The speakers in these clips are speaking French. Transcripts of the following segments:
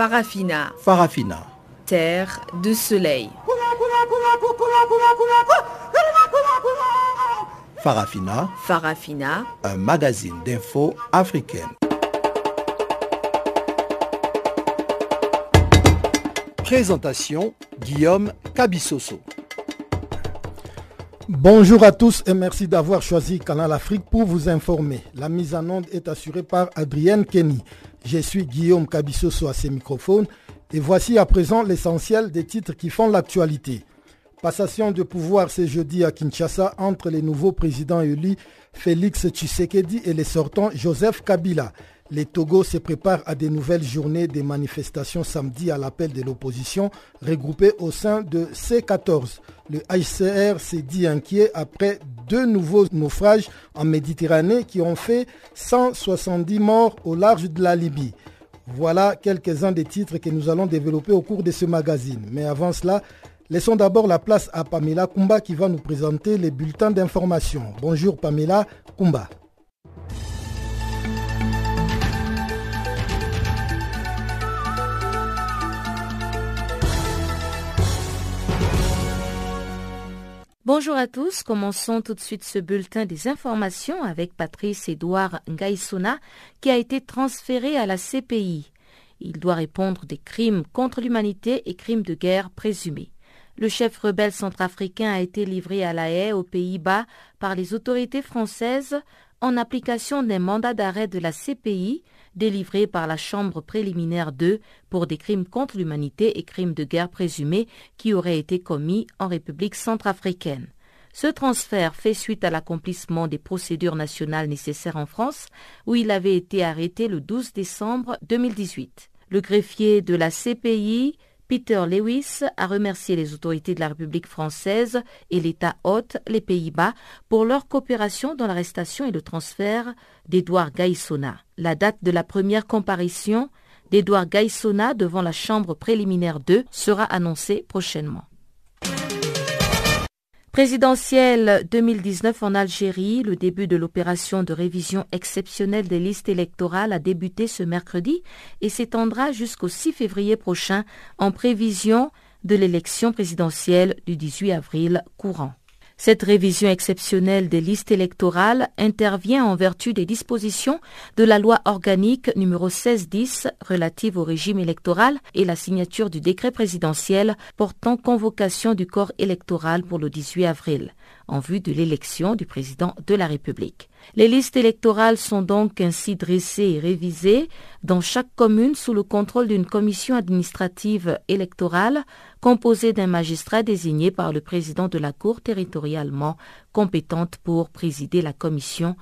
Farafina. Farafina. Terre de soleil. Farafina. Farafina. Un magazine d'infos africaine. Présentation Guillaume Cabissoso. Bonjour à tous et merci d'avoir choisi Canal Afrique pour vous informer. La mise en onde est assurée par Adrienne Kenny. Je suis Guillaume Cabissoso à ses microphones et voici à présent l'essentiel des titres qui font l'actualité. Passation de pouvoir ce jeudi à Kinshasa entre les nouveaux présidents élus Félix Tshisekedi et les sortants Joseph Kabila. Les Togo se préparent à des nouvelles journées de manifestations samedi à l'appel de l'opposition regroupée au sein de C14. Le HCR s'est dit inquiet après deux nouveaux naufrages en Méditerranée qui ont fait 170 morts au large de la Libye. Voilà quelques-uns des titres que nous allons développer au cours de ce magazine. Mais avant cela, laissons d'abord la place à Pamela Kumba qui va nous présenter les bulletins d'information. Bonjour Pamela Kumba. Bonjour à tous, commençons tout de suite ce bulletin des informations avec Patrice Edouard Ngaïsona qui a été transféré à la CPI. Il doit répondre des crimes contre l'humanité et crimes de guerre présumés. Le chef rebelle centrafricain a été livré à la haie aux Pays-Bas par les autorités françaises en application d'un mandat d'arrêt de la CPI délivré par la Chambre préliminaire 2 pour des crimes contre l'humanité et crimes de guerre présumés qui auraient été commis en République centrafricaine. Ce transfert fait suite à l'accomplissement des procédures nationales nécessaires en France, où il avait été arrêté le 12 décembre 2018. Le greffier de la CPI, Peter Lewis a remercié les autorités de la République française et l'État hôte, les Pays-Bas, pour leur coopération dans l'arrestation et le transfert d'Edouard Gaïsona. La date de la première comparution d'Edouard Gaïsona devant la Chambre préliminaire 2 sera annoncée prochainement. Présidentielle 2019 en Algérie, le début de l'opération de révision exceptionnelle des listes électorales a débuté ce mercredi et s'étendra jusqu'au 6 février prochain en prévision de l'élection présidentielle du 18 avril courant. Cette révision exceptionnelle des listes électorales intervient en vertu des dispositions de la loi organique numéro 1610 relative au régime électoral et la signature du décret présidentiel portant convocation du corps électoral pour le 18 avril en vue de l'élection du président de la République. Les listes électorales sont donc ainsi dressées et révisées dans chaque commune sous le contrôle d'une commission administrative électorale composée d'un magistrat désigné par le président de la Cour territorialement compétente pour présider la commission,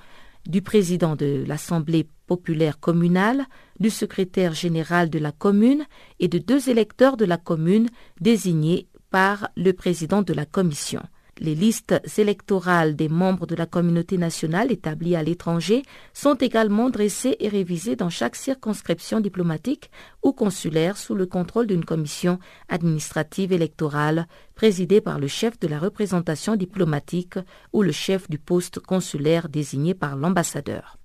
du président de l'Assemblée populaire communale, du secrétaire général de la commune et de deux électeurs de la commune désignés par le président de la commission. Les listes électorales des membres de la communauté nationale établis à l'étranger sont également dressées et révisées dans chaque circonscription diplomatique ou consulaire sous le contrôle d'une commission administrative électorale présidée par le chef de la représentation diplomatique ou le chef du poste consulaire désigné par l'ambassadeur.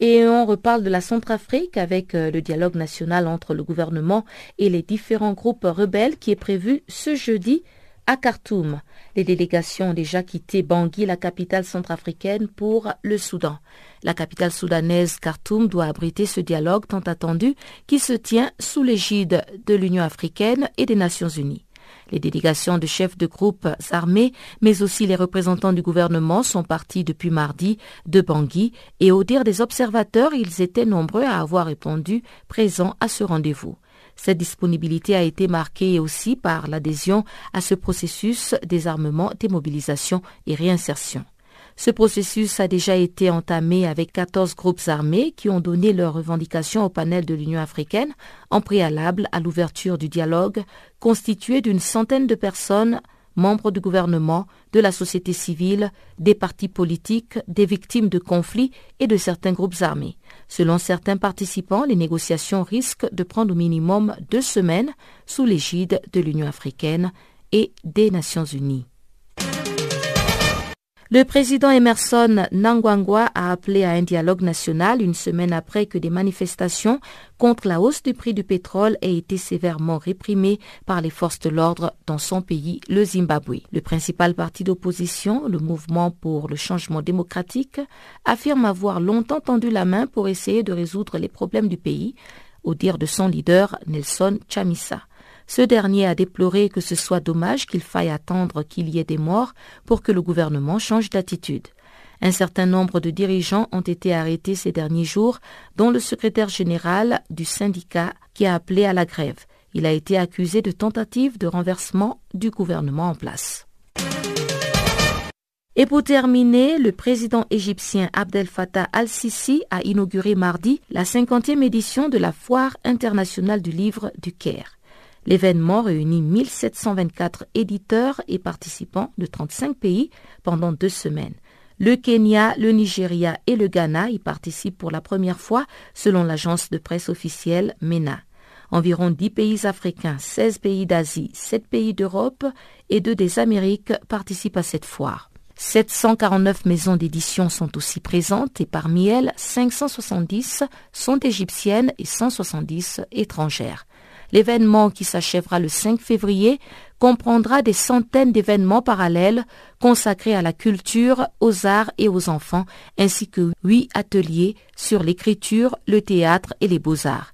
Et on reparle de la Centrafrique avec euh, le dialogue national entre le gouvernement et les différents groupes rebelles qui est prévu ce jeudi à Khartoum. Les délégations ont déjà quitté Bangui, la capitale centrafricaine, pour le Soudan. La capitale soudanaise Khartoum doit abriter ce dialogue tant attendu qui se tient sous l'égide de l'Union africaine et des Nations unies. Les délégations de chefs de groupes armés, mais aussi les représentants du gouvernement sont partis depuis mardi de Bangui et au dire des observateurs, ils étaient nombreux à avoir répondu présents à ce rendez-vous. Cette disponibilité a été marquée aussi par l'adhésion à ce processus désarmement, démobilisation et réinsertion. Ce processus a déjà été entamé avec 14 groupes armés qui ont donné leurs revendications au panel de l'Union africaine en préalable à l'ouverture du dialogue constitué d'une centaine de personnes membres du gouvernement, de la société civile, des partis politiques, des victimes de conflits et de certains groupes armés. Selon certains participants, les négociations risquent de prendre au minimum deux semaines sous l'égide de l'Union africaine et des Nations unies. Le président Emerson Nangwangwa a appelé à un dialogue national une semaine après que des manifestations contre la hausse du prix du pétrole aient été sévèrement réprimées par les forces de l'ordre dans son pays, le Zimbabwe. Le principal parti d'opposition, le Mouvement pour le changement démocratique, affirme avoir longtemps tendu la main pour essayer de résoudre les problèmes du pays, au dire de son leader Nelson Chamisa. Ce dernier a déploré que ce soit dommage qu'il faille attendre qu'il y ait des morts pour que le gouvernement change d'attitude. Un certain nombre de dirigeants ont été arrêtés ces derniers jours, dont le secrétaire général du syndicat qui a appelé à la grève. Il a été accusé de tentative de renversement du gouvernement en place. Et pour terminer, le président égyptien Abdel Fattah al-Sisi a inauguré mardi la 50e édition de la Foire internationale du livre du Caire. L'événement réunit 1724 éditeurs et participants de 35 pays pendant deux semaines. Le Kenya, le Nigeria et le Ghana y participent pour la première fois selon l'agence de presse officielle MENA. Environ 10 pays africains, 16 pays d'Asie, 7 pays d'Europe et 2 des Amériques participent à cette foire. 749 maisons d'édition sont aussi présentes et parmi elles, 570 sont égyptiennes et 170 étrangères. L'événement qui s'achèvera le 5 février comprendra des centaines d'événements parallèles consacrés à la culture, aux arts et aux enfants, ainsi que huit ateliers sur l'écriture, le théâtre et les beaux-arts.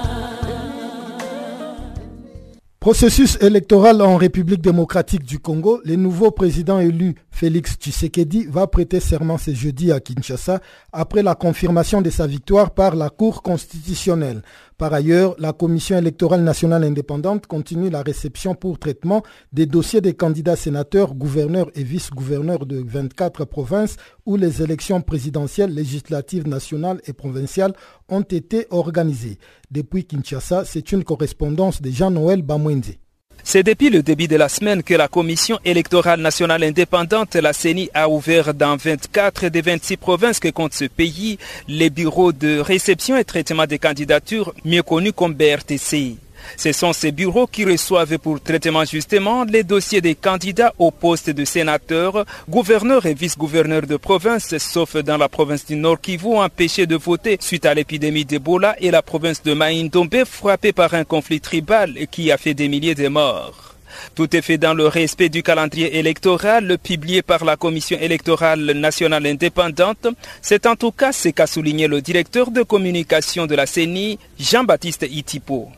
Processus électoral en République démocratique du Congo, le nouveau président élu Félix Tshisekedi va prêter serment ce jeudi à Kinshasa après la confirmation de sa victoire par la Cour constitutionnelle. Par ailleurs, la Commission électorale nationale indépendante continue la réception pour traitement des dossiers des candidats sénateurs, gouverneurs et vice-gouverneurs de 24 provinces où les élections présidentielles, législatives nationales et provinciales ont été organisées. Depuis Kinshasa, c'est une correspondance de Jean-Noël Bamwende. C'est depuis le début de la semaine que la Commission électorale nationale indépendante, la CENI, a ouvert dans 24 des 26 provinces que compte ce pays les bureaux de réception et traitement des candidatures, mieux connus comme BRTC. Ce sont ces bureaux qui reçoivent pour traitement justement les dossiers des candidats au poste de sénateur, gouverneur et vice-gouverneur de province, sauf dans la province du Nord Kivu empêchés de voter suite à l'épidémie d'Ebola et la province de Maïndombe frappée par un conflit tribal qui a fait des milliers de morts. Tout est fait dans le respect du calendrier électoral publié par la Commission électorale nationale indépendante. C'est en tout cas ce qu'a souligné le directeur de communication de la CENI, Jean-Baptiste Itipo.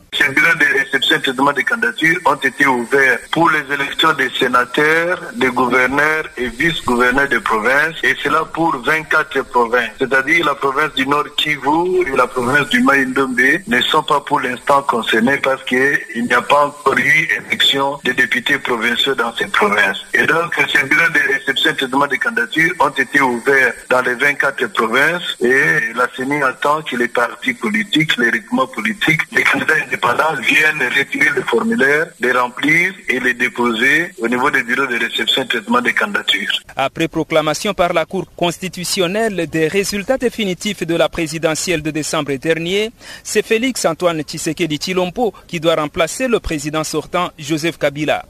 Ces bureaux de réception et traitement des candidatures ont été ouverts pour les élections des sénateurs, des gouverneurs et vice-gouverneurs de provinces, et cela pour 24 provinces, c'est-à-dire la province du Nord Kivu et la province du Maïndombe ne sont pas pour l'instant concernées parce qu'il n'y a pas encore eu élection des députés provinciaux dans ces provinces. Et donc, ces bureaux de réception et traitement des candidatures ont été ouverts dans les 24 provinces et la CENI attend que les partis politiques, les rythmes politiques, les candidats indépendants viennent retirer le formulaire, les remplir et les déposer au niveau des bureaux de réception et traitement des candidatures. Après proclamation par la Cour constitutionnelle des résultats définitifs de la présidentielle de décembre dernier, c'est Félix Antoine Tshisekedi Chilompo qui doit remplacer le président sortant Joseph Kabila.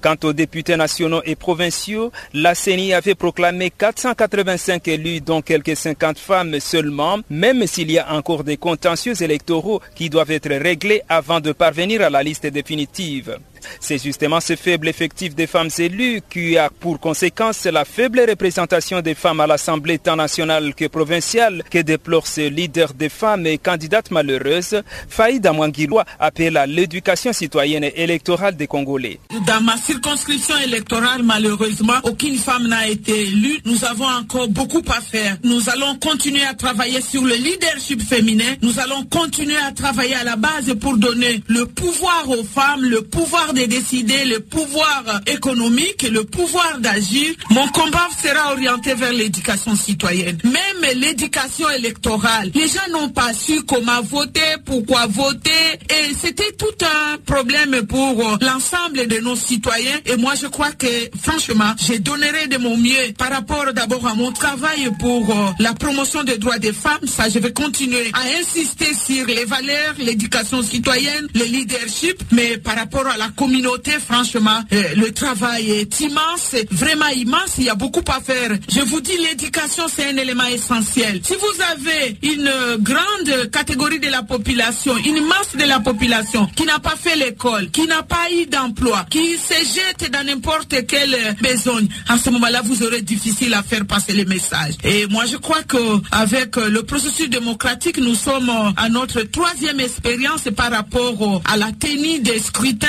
Quant aux députés nationaux et provinciaux, la CENI avait proclamé 485 élus, dont quelques 50 femmes seulement, même s'il y a encore des contentieux électoraux qui doivent être réglés avant de parvenir à la liste définitive. C'est justement ce faible effectif des femmes élues qui a pour conséquence la faible représentation des femmes à l'Assemblée tant nationale que provinciale que déplore ce leader des femmes et candidate malheureuse. Faïda Mwangiloa appelle à l'éducation citoyenne et électorale des Congolais. Dans ma circonscription électorale, malheureusement, aucune femme n'a été élue. Nous avons encore beaucoup à faire. Nous allons continuer à travailler sur le leadership féminin. Nous allons continuer à travailler à la base pour donner le pouvoir aux femmes, le pouvoir de décider, le pouvoir économique, le pouvoir d'agir. Mon combat sera orienté vers l'éducation citoyenne. Même l'éducation électorale. Les gens n'ont pas su comment voter, pourquoi voter. Et c'était tout un problème pour l'ensemble de nos citoyens. Et moi, je crois que, franchement, je donnerai de mon mieux par rapport d'abord à mon travail pour la promotion des droits des femmes. Ça, je vais continuer à insister sur les valeurs, l'éducation citoyenne, le leadership. Mais par rapport à la communauté, franchement, euh, le travail est immense, vraiment immense. Il y a beaucoup à faire. Je vous dis, l'éducation, c'est un élément essentiel. Si vous avez une grande catégorie de la population, une masse de la population qui n'a pas fait l'école, qui n'a pas eu d'emploi, qui se jette dans n'importe quelle besogne, à ce moment-là, vous aurez difficile à faire passer les messages. Et moi, je crois que avec le processus démocratique, nous sommes à notre troisième expérience par rapport à la tenue des scrutins.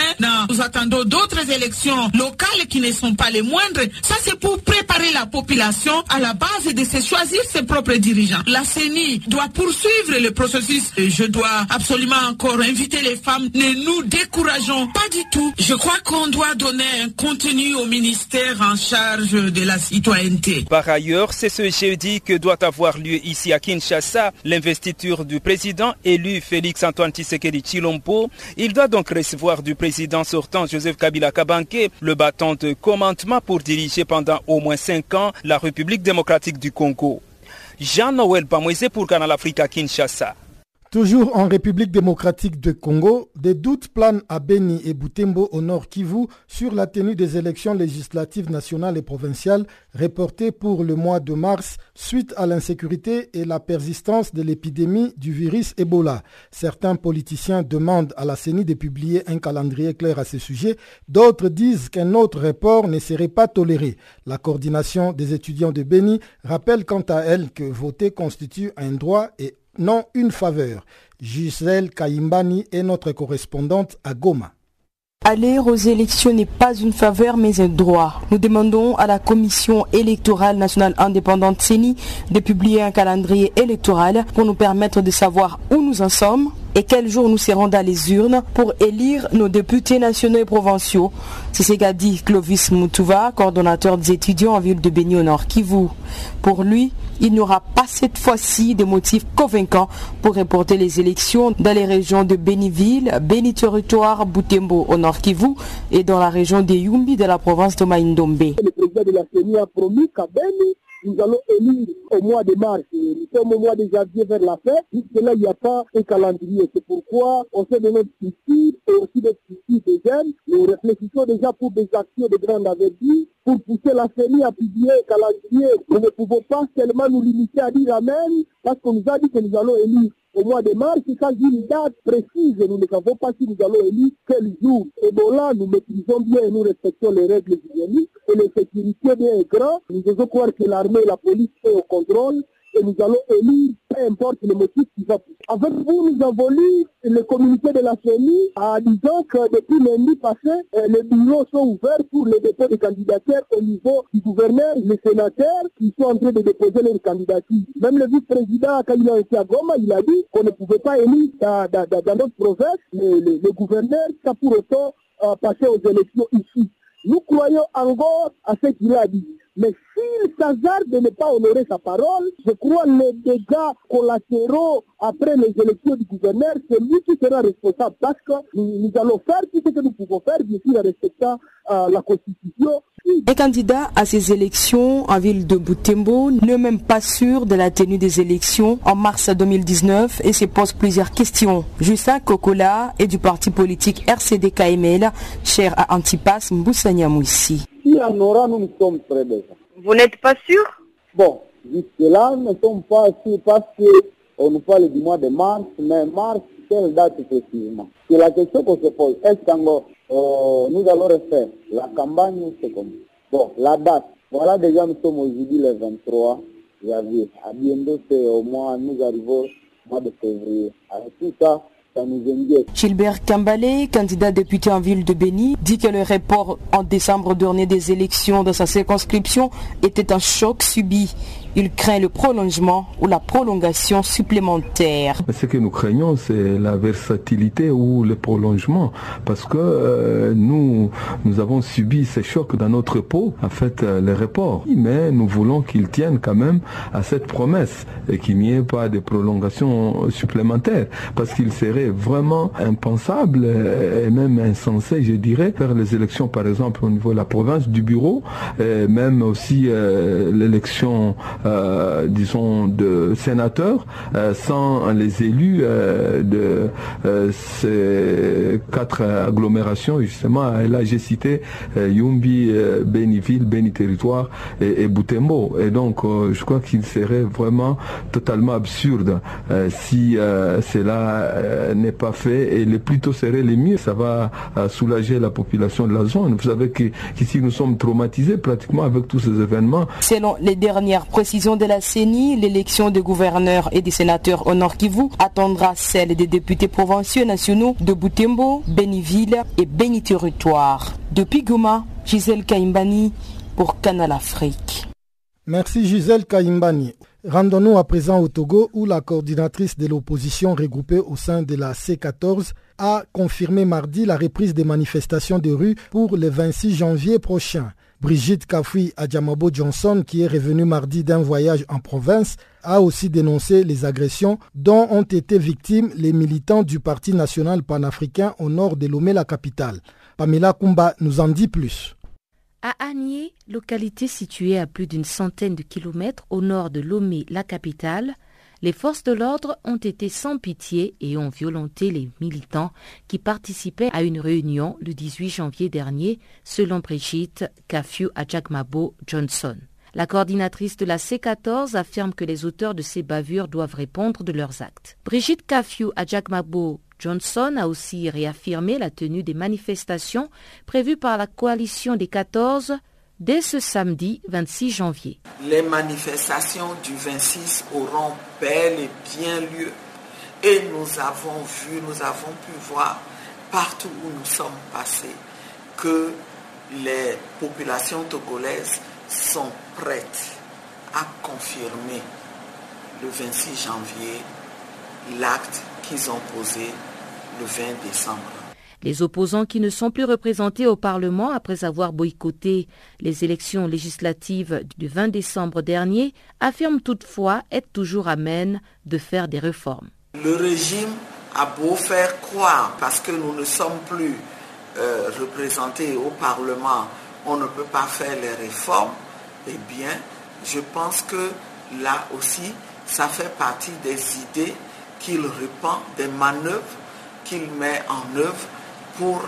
Nous attendons d'autres élections locales qui ne sont pas les moindres. Ça, c'est pour préparer la population à la base de se choisir ses propres dirigeants. La CENI doit poursuivre le processus. Je dois absolument encore inviter les femmes. Ne nous décourageons pas du tout. Je crois qu'on doit donner un contenu au ministère en charge de la citoyenneté. Par ailleurs, c'est ce jeudi que doit avoir lieu ici à Kinshasa l'investiture du président élu Félix Antoine Tshisekedi Chilombo. Il doit donc recevoir du président sortant Joseph Kabila Kabanke le bâton de commandement pour diriger pendant au moins cinq ans la République démocratique du Congo. Jean-Noël Bamoisé pour Canal Africa Kinshasa. Toujours en République démocratique de Congo, des doutes planent à Beni et Butembo au nord Kivu sur la tenue des élections législatives nationales et provinciales reportées pour le mois de mars suite à l'insécurité et la persistance de l'épidémie du virus Ebola. Certains politiciens demandent à la CENI de publier un calendrier clair à ce sujet, d'autres disent qu'un autre report ne serait pas toléré. La coordination des étudiants de Beni rappelle quant à elle que voter constitue un droit et non une faveur. Gisèle Kaimbani est notre correspondante à Goma. Aller aux élections n'est pas une faveur mais un droit. Nous demandons à la Commission électorale nationale indépendante CENI de publier un calendrier électoral pour nous permettre de savoir où nous en sommes et quel jour nous serons dans les urnes pour élire nos députés nationaux et provinciaux. C'est ce qu'a dit Clovis Moutouva, coordonnateur des étudiants en ville de Béni au Nord Kivu. Pour lui, il n'y aura pas cette fois-ci de motifs convaincants pour reporter les élections dans les régions de Béniville, Béni Territoire, Boutembo au Nord Kivu et dans la région de Yumbi de la province de Maïndombe. Nous allons élire au mois de mars. Nous sommes au mois de janvier vers la fête. Jusque-là, il n'y a pas un calendrier. C'est pourquoi on de notre souci et aussi des soucis des jeunes. Nous réfléchissons déjà pour des actions de grande envergure pour pousser la CENI à publier un calendrier. Nous ne pouvons pas seulement nous limiter à dire Amen parce qu'on nous a dit que nous allons élire au mois de mars, c'est une date précise. Nous ne savons pas si nous allons élire quel jour. Et bon là, nous maîtrisons bien et nous respectons les règles hygiéniques et les sécurités bien grand. Nous devons croire que l'armée et la police sont au contrôle et nous allons élire, peu importe le motif qui va. Avec vous, nous avons lu le communiqué de la CENI en disant que depuis lundi passé, les bureaux sont ouverts pour les dépôts de candidatures au niveau du gouverneur, les sénateurs qui sont en train de déposer leurs candidatures. Même le vice-président, quand il a été à Goma, il a dit qu'on ne pouvait pas élire dans, notre province le, le, le gouverneur pour autant euh, passer aux élections ici. Nous croyons encore à ce qu'il a dit. Mais s'il s'hasarde de ne pas honorer sa parole, je crois les dégâts collatéraux après les élections du gouverneur, c'est lui qui sera responsable parce que nous, allons faire tout ce que nous pouvons faire, bien sûr, en respectant euh, la Constitution. Un candidat à ces élections en ville de Butembo n'est même pas sûr de la tenue des élections en mars 2019 et se pose plusieurs questions. Justin Kokola est du parti politique RCD KML, cher à Antipas Mboussania Moussi. Si en aura, nous, sommes prêts déjà. Vous n'êtes pas sûr? Bon, jusque-là, nous ne sommes pas sûrs parce qu'on nous parle du mois de mars, mais mars, quelle date précisément? C'est la question qu'on se pose. Est-ce euh, nous allons refaire la campagne, c'est comme Bon, la date, voilà déjà nous sommes aujourd'hui le 23 janvier. À bientôt, c'est au mois, nous arrivons au mois de février. Avec tout ça, Gilbert Kambalé, candidat député en ville de Béni, dit que le report en décembre dernier des élections dans sa circonscription était un choc subi. Il craint le prolongement ou la prolongation supplémentaire. Ce que nous craignons, c'est la versatilité ou le prolongement, parce que euh, nous, nous avons subi ces chocs dans notre peau, en fait, euh, les reports. Mais nous voulons qu'ils tiennent quand même à cette promesse et qu'il n'y ait pas de prolongation supplémentaire, parce qu'il serait vraiment impensable et même insensé, je dirais, faire les élections, par exemple, au niveau de la province, du bureau, et même aussi euh, l'élection euh, disons, de sénateurs euh, sans les élus euh, de ces quatre agglomérations, justement. Là, j'ai cité Yumbi, Beniville, Beni Territoire et, et Boutembo. Et donc, je crois qu'il serait vraiment totalement absurde si cela n'est pas fait. Et le plus tôt serait le mieux. Ça va soulager la population de la zone. Vous savez qu'ici, nous sommes traumatisés pratiquement avec tous ces événements. Selon les dernières de la CENI, l'élection des gouverneurs et des sénateurs au Nord Kivu attendra celle des députés provinciaux nationaux de Boutembo, Beniville et Beni Territoire. Depuis Goma, Gisèle Kaimbani pour Canal Afrique. Merci Gisèle Kaimbani. Rendons-nous à présent au Togo où la coordinatrice de l'opposition regroupée au sein de la C14 a confirmé mardi la reprise des manifestations de rue pour le 26 janvier prochain. Brigitte Kafoui Adjamabo Johnson, qui est revenue mardi d'un voyage en province, a aussi dénoncé les agressions dont ont été victimes les militants du Parti national panafricain au nord de Lomé, la capitale. Pamela Kumba nous en dit plus. À Agné, localité située à plus d'une centaine de kilomètres au nord de Lomé, la capitale, les forces de l'ordre ont été sans pitié et ont violenté les militants qui participaient à une réunion le 18 janvier dernier, selon Brigitte Kafiu Adjagmabo Johnson. La coordinatrice de la C14 affirme que les auteurs de ces bavures doivent répondre de leurs actes. Brigitte Kafiu Adjagmabo Johnson a aussi réaffirmé la tenue des manifestations prévues par la coalition des 14 dès ce samedi 26 janvier. Les manifestations du 26 auront bel et bien lieu et nous avons vu, nous avons pu voir partout où nous sommes passés que les populations togolaises sont prêtes à confirmer le 26 janvier l'acte qu'ils ont posé le 20 décembre. Les opposants qui ne sont plus représentés au Parlement après avoir boycotté les élections législatives du 20 décembre dernier affirment toutefois être toujours amènes de faire des réformes. Le régime a beau faire croire, parce que nous ne sommes plus euh, représentés au Parlement, on ne peut pas faire les réformes, eh bien, je pense que là aussi, ça fait partie des idées qu'il répand, des manœuvres qu'il met en œuvre pour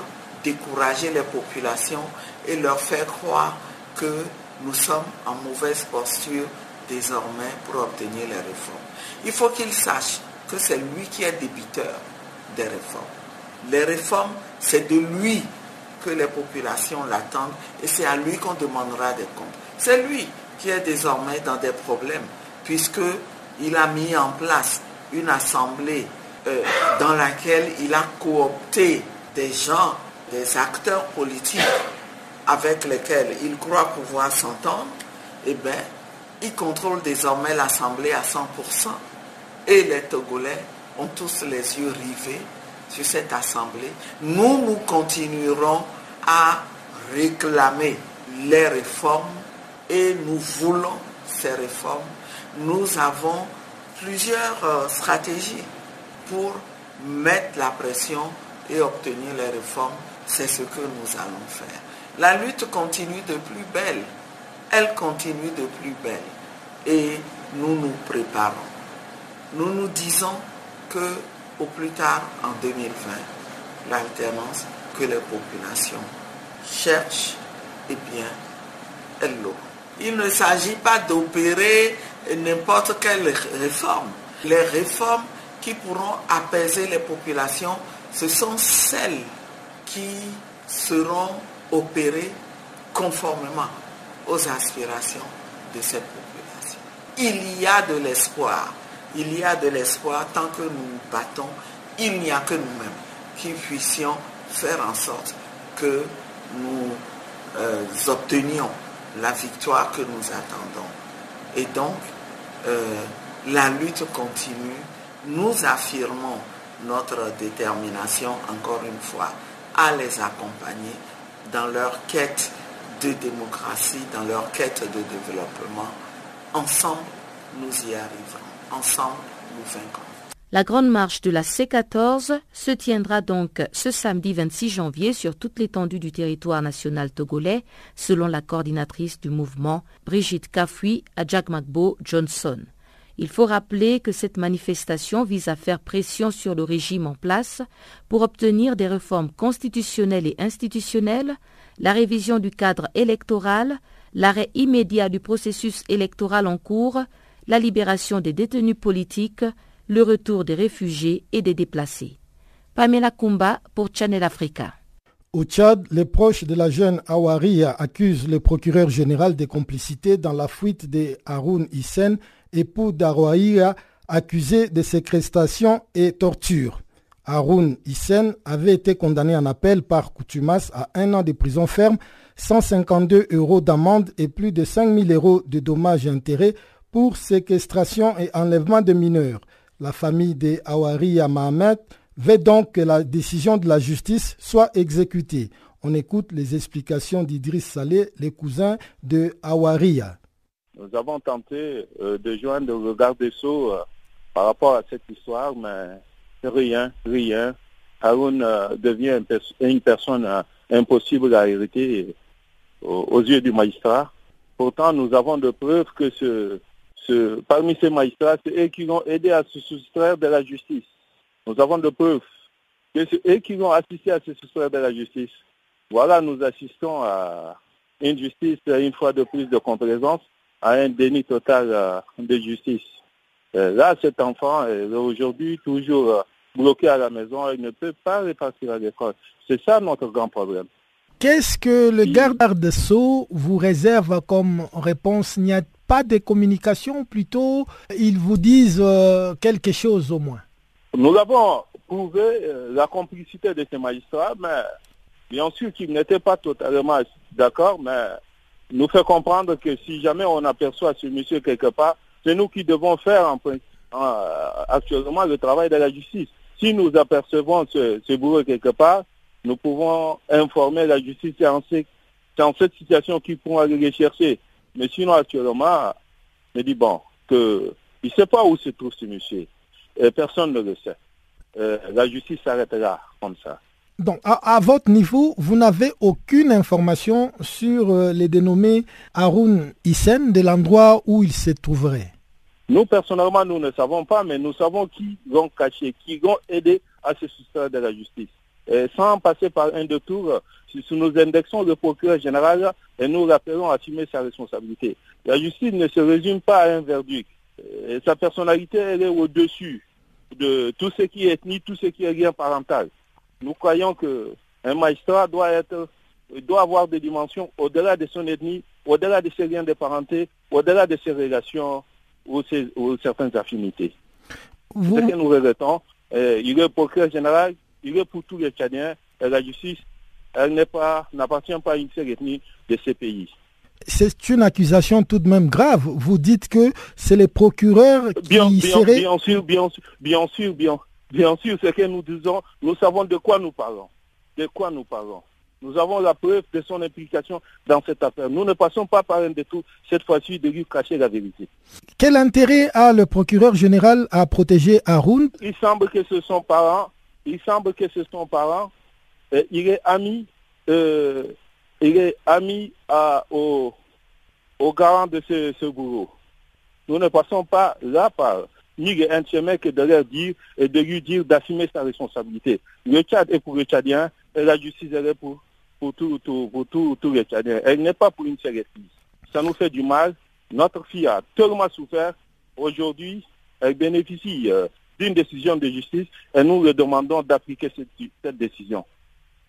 décourager les populations et leur faire croire que nous sommes en mauvaise posture désormais pour obtenir les réformes. Il faut qu'ils sachent que c'est lui qui est débiteur des réformes. Les réformes, c'est de lui que les populations l'attendent et c'est à lui qu'on demandera des comptes. C'est lui qui est désormais dans des problèmes puisqu'il a mis en place une assemblée euh, dans laquelle il a coopté des gens, des acteurs politiques avec lesquels il croit pouvoir s'entendre, eh bien, il contrôle désormais l'Assemblée à 100%. Et les Togolais ont tous les yeux rivés sur cette Assemblée. Nous, nous continuerons à réclamer les réformes et nous voulons ces réformes. Nous avons plusieurs euh, stratégies pour mettre la pression et obtenir les réformes, c'est ce que nous allons faire. La lutte continue de plus belle. Elle continue de plus belle. Et nous nous préparons. Nous nous disons que au plus tard en 2020, l'alternance que les populations cherchent, eh bien, elles l'auront. Il ne s'agit pas d'opérer n'importe quelle réforme. Les réformes qui pourront apaiser les populations ce sont celles qui seront opérés conformément aux aspirations de cette population. Il y a de l'espoir. Il y a de l'espoir tant que nous nous battons. Il n'y a que nous-mêmes qui puissions faire en sorte que nous euh, obtenions la victoire que nous attendons. Et donc, euh, la lutte continue. Nous affirmons notre détermination, encore une fois, à les accompagner dans leur quête de démocratie, dans leur quête de développement. Ensemble, nous y arriverons. Ensemble, nous vaincrons. La grande marche de la C14 se tiendra donc ce samedi 26 janvier sur toute l'étendue du territoire national togolais, selon la coordinatrice du mouvement, Brigitte Kafui Adjagmagbo Johnson. Il faut rappeler que cette manifestation vise à faire pression sur le régime en place pour obtenir des réformes constitutionnelles et institutionnelles, la révision du cadre électoral, l'arrêt immédiat du processus électoral en cours, la libération des détenus politiques, le retour des réfugiés et des déplacés. Pamela Kumba pour Channel Africa. Au Tchad, les proches de la jeune Awaria accusent le procureur général de complicité dans la fuite de Haroun Hissène époux d'Arouaïa, accusé de séquestration et torture. Haroun Hissène avait été condamné en appel par Koutumas à un an de prison ferme, 152 euros d'amende et plus de 5000 euros de dommages et intérêts pour séquestration et enlèvement de mineurs. La famille de Awaria Mohamed veut donc que la décision de la justice soit exécutée. On écoute les explications d'Idriss Saleh, le cousin de. Nous avons tenté euh, de joindre le regard des Sceaux euh, par rapport à cette histoire, mais rien, rien. Haroun euh, devient une, personne impossible à hériter aux, yeux du magistrat. Pourtant, nous avons de preuves que ce, parmi ces magistrats, c'est eux qui vont aider à se soustraire de la justice. Nous avons de preuves que c'est eux qui vont assister à se soustraire de la justice. Voilà, nous assistons à une justice, une fois de plus, de complaisance à un déni total euh, de justice. Euh, là, cet enfant est aujourd'hui toujours euh, bloqué à la maison, il ne peut pas repartir à l'école. C'est ça notre grand problème. Qu'est-ce que le garde de Sceaux vous réserve comme réponse? Il n'y a pas de communication, plutôt ils vous disent quelque chose au moins. Nous avons prouvé la complicité de ces magistrats, mais bien sûr qu'ils n'étaient pas totalement d'accord, mais nous fait comprendre que si jamais on aperçoit ce monsieur quelque part, c'est nous qui devons faire actuellement le travail de la justice. Si nous apercevons ce, bourreau quelque part, nous pouvons informer la justice en, en cette situation qu'ils pourront aller chercher. Mais sinon, actuellement, me dit bon, que il ne sait pas où se trouve ce monsieur. Et personne ne le sait. Euh, la justice s'arrêtera comme ça. Donc, à, votre niveau, vous n'avez aucune information sur euh, les dénommés Haroun Hissène, de l'endroit où il se trouverait? Nous, personnellement, nous ne savons pas, mais nous savons qui vont cacher, qui vont aider à se soustraire de la justice. Sans passer par un détour, si nous indexons le procureur général et nous rappelons à assumer sa responsabilité. La justice ne se résume pas à un verdict. Sa personnalité, elle est au-dessus de tout ce qui est ethnie, tout ce qui est lien parental nous croyons qu'un magistrat doit, être, doit avoir des dimensions au-delà de son ethnie, au-delà de ses liens de parenté, au-delà de ses relations ou, certaines affinités. Ce que nous regrettons, euh, il est procureur général, il est pour tous les Tchadiens, et la justice, elle n'appartient pas à une seule ethnie de ces pays. C'est une accusation tout de même grave. Vous dites que c'est les procureurs qui bien, bien, bien sûr, bien sûr, bien sûr, bien, Bien sûr, ce que nous disons, nous savons de quoi nous parlons. De quoi nous parlons. Nous avons la preuve de son implication dans cette affaire. Nous ne passons pas par un détour, cette fois-ci, de lui cacher la vérité. Quel intérêt a le procureur général à protéger Haroun? Il semble que ce sont parents. Il semble que ce sont parents. il est ami, euh, il est ami à, au, au garant de ce, ce gourou. Nous ne passons pas là par ni un chemin que de leur dire et de lui dire d'assumer sa responsabilité. Le Tchad est pour les Tchadiens et la justice est pour, pour tous tout, les Tchadiens. Elle n'est pas pour une seule Ça nous fait du mal. Notre fille a tellement souffert. Aujourd'hui, elle bénéficie euh, d'une décision de justice et nous lui demandons d'appliquer cette, décision.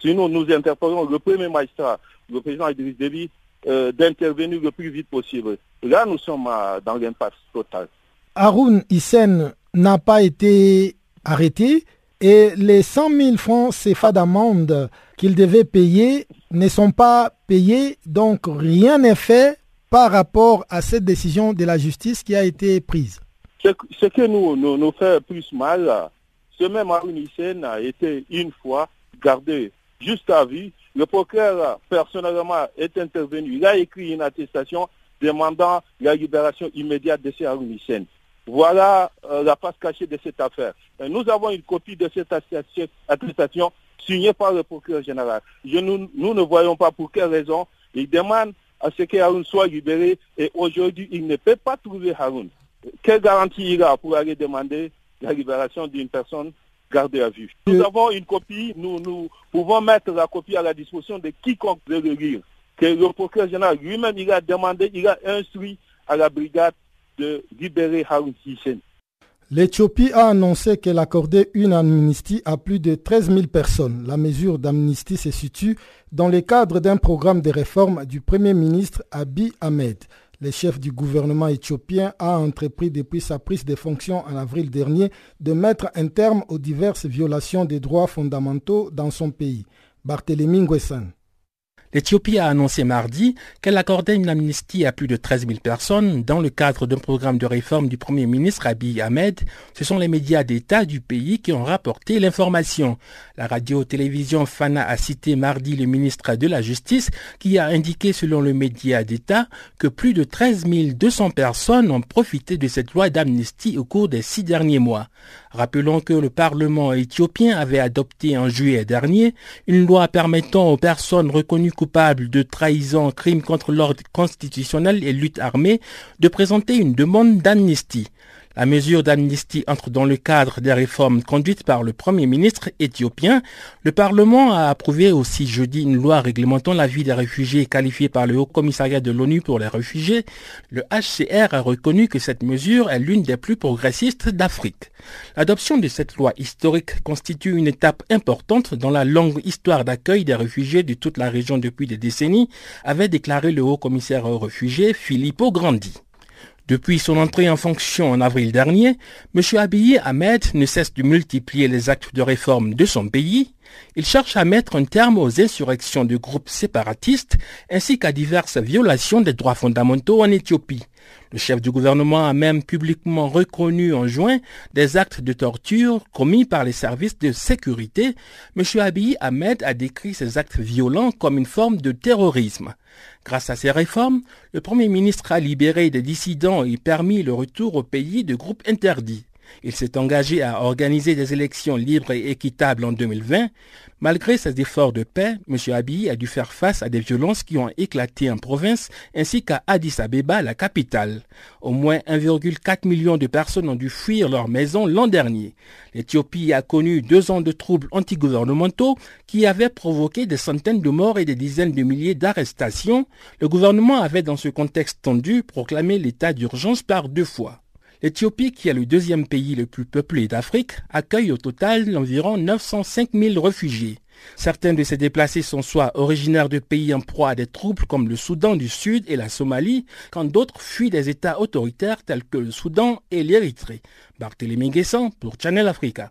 Sinon, nous interpellons le premier magistrat, le président Idriss Déby, euh, d'intervenir le plus vite possible. Là, nous sommes dans l'impasse totale. Haroun Hissène n'a pas été arrêté et les 100 000 francs CFA d'amende qu'il devait payer ne sont pas payés, donc rien n'est fait par rapport à cette décision de la justice qui a été prise. Ce, que nous, fait plus mal, ce même Haroun Hissène a été une fois gardé jusqu'à vie. Le procureur, personnellement, est intervenu. Il a écrit une attestation demandant la libération immédiate de ces Haroun Voilà euh, la face cachée de cette affaire. nous avons une copie de cette attestation signée par le procureur général. nous, nous, ne voyons pas pour quelle raison il demande à ce que Haroun soit libéré et aujourd'hui il ne peut pas trouver Haroun. Quelle garantie il a pour aller demander la libération d'une personne gardée à vue? Nous avons une copie, nous, nous pouvons mettre la copie à la disposition de quiconque veut le lire. Que le procureur général lui-même, il a demandé, il a instruit à la brigade de libérer. L'Éthiopie a annoncé qu'elle accordait une amnistie à plus de 13 000 personnes. La mesure d'amnistie se situe dans le cadre d'un programme de réforme du Premier ministre Abiy Ahmed. Le chef du gouvernement éthiopien a entrepris depuis sa prise de fonction en avril dernier de mettre un terme aux diverses violations des droits fondamentaux dans son pays. Barthélémy Nguessan. L'Éthiopie a annoncé mardi qu'elle accordait une amnistie à plus de 13 000 personnes dans le cadre d'un programme de réforme du Premier ministre Abiy Ahmed. Ce sont les médias d'État du pays qui ont rapporté l'information. La radio-télévision Fana a cité mardi le ministre de la Justice qui a indiqué selon le média d'État que plus de 13 200 personnes ont profité de cette loi d'amnistie au cours des six derniers mois. Rappelons que le Parlement éthiopien avait adopté en juillet dernier une loi permettant aux personnes reconnues coupables de trahison, crime contre l'ordre constitutionnel et lutte armée de présenter une demande d'amnistie. La mesure d'amnistie entre dans le cadre des réformes conduites par le Premier ministre éthiopien. Le Parlement a approuvé aussi jeudi une loi réglementant la vie des réfugiés qualifiée par le Haut Commissariat de l'ONU pour les réfugiés. Le HCR a reconnu que cette mesure est l'une des plus progressistes d'Afrique. L'adoption de cette loi historique constitue une étape importante dans la longue histoire d'accueil des réfugiés de toute la région depuis des décennies, avait déclaré le Haut Commissaire aux réfugiés Filippo Grandi. Depuis son entrée en fonction en avril dernier, M. Abiy Ahmed ne cesse de multiplier les actes de réforme de son pays. Il cherche à mettre un terme aux insurrections de groupes séparatistes ainsi qu'à diverses violations des droits fondamentaux en Éthiopie. Le chef du gouvernement a même publiquement reconnu en juin des actes de torture commis par les services de sécurité. M. Abiy Ahmed a décrit ces actes violents comme une forme de terrorisme. Grâce à ces réformes, le Premier ministre a libéré des dissidents et permis le retour au pays de groupes interdits. Il s'est engagé à organiser des élections libres et équitables en 2020. Malgré ses efforts de paix, M. Abiy a dû faire face à des violences qui ont éclaté en province ainsi qu'à Addis Abeba, la capitale. Au moins 1,4 million de personnes ont dû fuir leur maison l'an dernier. L'Éthiopie a connu deux ans de troubles antigouvernementaux qui avaient provoqué des centaines de morts et des dizaines de milliers d'arrestations. Le gouvernement avait dans ce contexte tendu proclamé l'état d'urgence par deux fois. L'Éthiopie, qui est le deuxième pays le plus peuplé d'Afrique, accueille au total environ 905 000 réfugiés. Certains de ces déplacés sont soit originaires de pays en proie à des troubles comme le Soudan du Sud et la Somalie, quand d'autres fuient des États autoritaires tels que le Soudan et l'Érythrée. Barthélémy Guessant pour Channel Africa.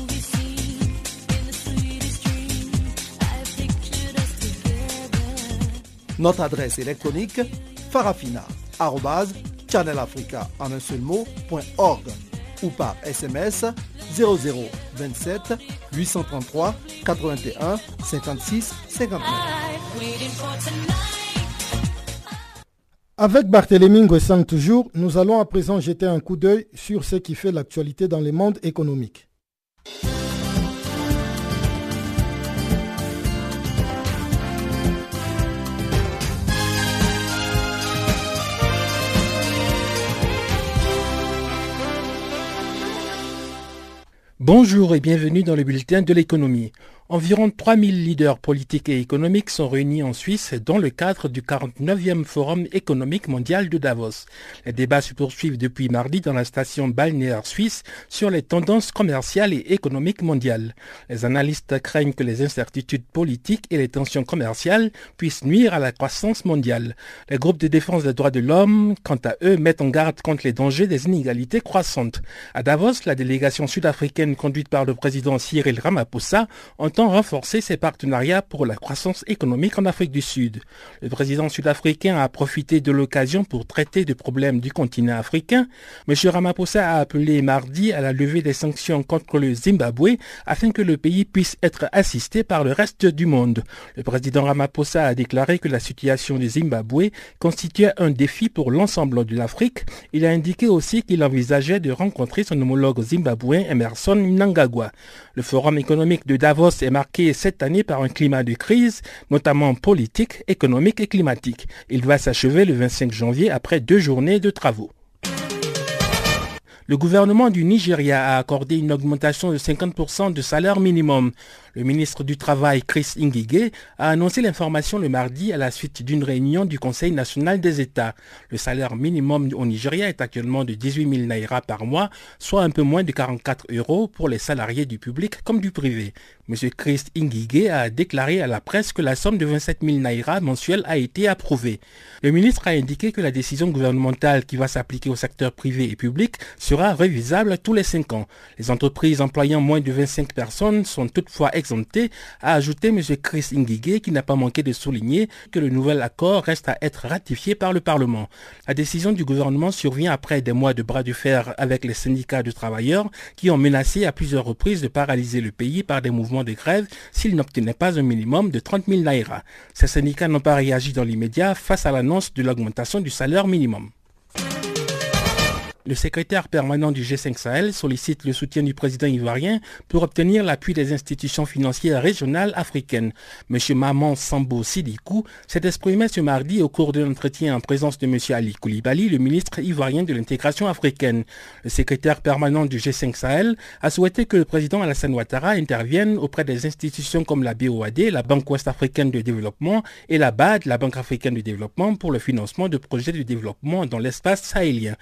Notre adresse électronique farafina.channelafrica ou par SMS 0027 833 81 56 59. Avec Barthélémy Nguessan toujours, nous allons à présent jeter un coup d'œil sur ce qui fait l'actualité dans le monde économique. Bonjour et bienvenue dans le bulletin de l'économie. Environ 3000 leaders politiques et économiques sont réunis en Suisse dans le cadre du 49e Forum économique mondial de Davos. Les débats se poursuivent depuis mardi dans la station balnéaire suisse sur les tendances commerciales et économiques mondiales. Les analystes craignent que les incertitudes politiques et les tensions commerciales puissent nuire à la croissance mondiale. Les groupes de défense des droits de l'homme, quant à eux, mettent en garde contre les dangers des inégalités croissantes. À Davos, la délégation sud-africaine conduite par le président Cyril Ramaphosa entend renforcer ses partenariats pour la croissance économique en Afrique du Sud. Le président sud-africain a profité de l'occasion pour traiter des problèmes du continent africain. M. Ramaphosa a appelé mardi à la levée des sanctions contre le Zimbabwe afin que le pays puisse être assisté par le reste du monde. Le président Ramaphosa a déclaré que la situation du Zimbabwe constituait un défi pour l'ensemble de l'Afrique. Il a indiqué aussi qu'il envisageait de rencontrer son homologue zimbabwéen Emerson Mnangagwa. Le forum économique de Davos est marqué cette année par un climat de crise, notamment politique, économique et climatique. Il va s'achever le 25 janvier après deux journées de travaux. Le gouvernement du Nigeria a accordé une augmentation de 50% du salaire minimum. Le ministre du Travail, Chris Ingige, a annoncé l'information le mardi à la suite d'une réunion du Conseil national des États. Le salaire minimum au Nigeria est actuellement de 18 000 naira par mois, soit un peu moins de 44 euros pour les salariés du public comme du privé. M. Chris Ingige a déclaré à la presse que la somme de 27 000 naira mensuels a été approuvée. Le ministre a indiqué que la décision gouvernementale qui va s'appliquer au secteur privé et public sera révisable tous les 5 ans. Les entreprises employant moins de 25 personnes sont toutefois exemptées, a ajouté M. Chris Ingige qui n'a pas manqué de souligner que le nouvel accord reste à être ratifié par le Parlement. La décision du gouvernement survient après des mois de bras de fer avec les syndicats de travailleurs qui ont menacé à plusieurs reprises de paralyser le pays par des mouvements de grève s'ils n'obtenaient pas un minimum de 30 000 naira. Ces syndicats n'ont pas réagi dans l'immédiat face à l'annonce de l'augmentation du salaire minimum. Le secrétaire permanent du G5 Sahel sollicite le soutien du président ivoirien pour obtenir l'appui des institutions financières régionales africaines. M. Maman Sambo Sidikou s'est exprimé ce mardi au cours d'un entretien en présence de M. Ali Koulibaly, le ministre ivoirien de l'intégration africaine. Le secrétaire permanent du G5 Sahel a souhaité que le président Alassane Ouattara intervienne auprès des institutions comme la BOAD, la Banque ouest-africaine de développement, et la BAD, la Banque africaine de développement, pour le financement de projets de développement dans l'espace sahélien.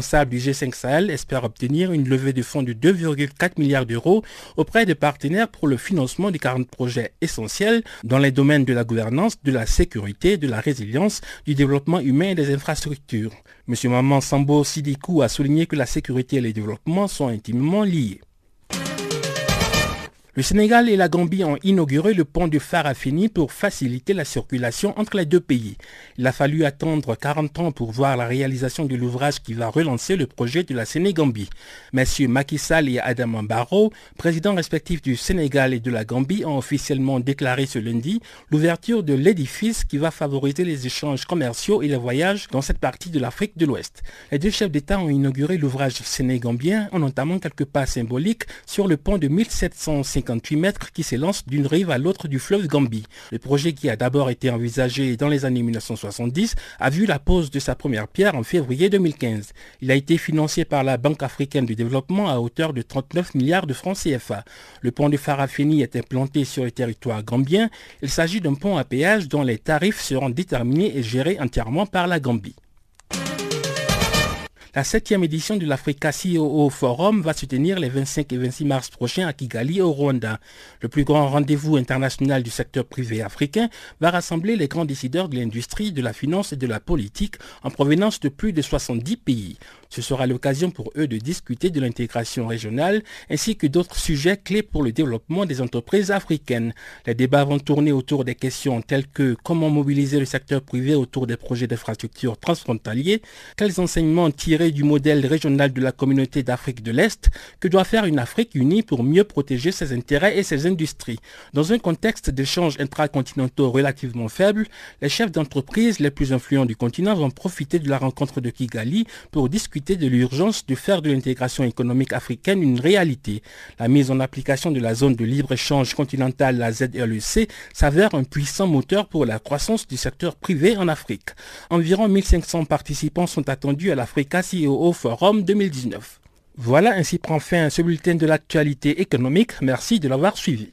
Du G5 Sahel espère obtenir une levée de fonds de 2,4 milliards d'euros auprès des partenaires pour le financement de 40 projets essentiels dans les domaines de la gouvernance, de la sécurité, de la résilience, du développement humain et des infrastructures. M. Maman Sambo Sidikou a souligné que la sécurité et le développement sont intimement liés. Le Sénégal et la Gambie ont inauguré le pont de Farafeni pour faciliter la circulation entre les deux pays. Il a fallu attendre 40 ans pour voir la réalisation de l'ouvrage qui va relancer le projet de la Sénégambie. Messieurs Macky et Adam Barrow, présidents respectifs du Sénégal et de la Gambie, ont officiellement déclaré ce lundi l'ouverture de l'édifice qui va favoriser les échanges commerciaux et les voyages dans cette partie de l'Afrique de l'Ouest. Les deux chefs d'État ont inauguré l'ouvrage sénégambien en entamant quelques pas symboliques sur le pont de 1750 58 mètres qui s'élance d'une rive à l'autre du fleuve Gambie. Le projet qui a d'abord été envisagé dans les années 1970 a vu la pose de sa première pierre en février 2015. Il a été financé par la Banque africaine du développement à hauteur de 39 milliards de francs CFA. Le pont de Farafeni est implanté sur le territoire gambien. Il s'agit d'un pont à péage dont les tarifs seront déterminés et gérés entièrement par la Gambie. La septième édition de l'Africa CEO Forum va se tenir les 25 et 26 mars prochains à Kigali, au Rwanda. Le plus grand rendez-vous international du secteur privé africain va rassembler les grands décideurs de l'industrie, de la finance et de la politique en provenance de plus de 70 pays. Ce sera l'occasion pour eux de discuter de l'intégration régionale ainsi que d'autres sujets clés pour le développement des entreprises africaines. Les débats vont tourner autour des questions telles que comment mobiliser le secteur privé autour des projets d'infrastructures transfrontaliers, quels enseignements tirer du modèle régional de la communauté d'Afrique de l'Est que doit faire une Afrique unie pour mieux protéger ses intérêts et ses industries. Dans un contexte d'échanges intracontinentaux relativement faibles, les chefs d'entreprise les plus influents du continent vont profiter de la rencontre de Kigali pour discuter de l'urgence de faire de l'intégration économique africaine une réalité. La mise en application de la zone de libre-échange continentale, la ZLEC, s'avère un puissant moteur pour la croissance du secteur privé en Afrique. Environ 1500 participants sont attendus à l'Africa CEO Forum 2019. Voilà ainsi prend fin ce bulletin de l'actualité économique. Merci de l'avoir suivi.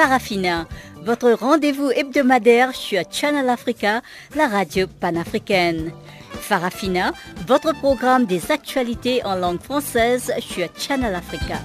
Farafina, votre rendez-vous hebdomadaire sur Channel Africa, la radio panafricaine. Farafina, votre programme des actualités en langue française sur Channel Africa.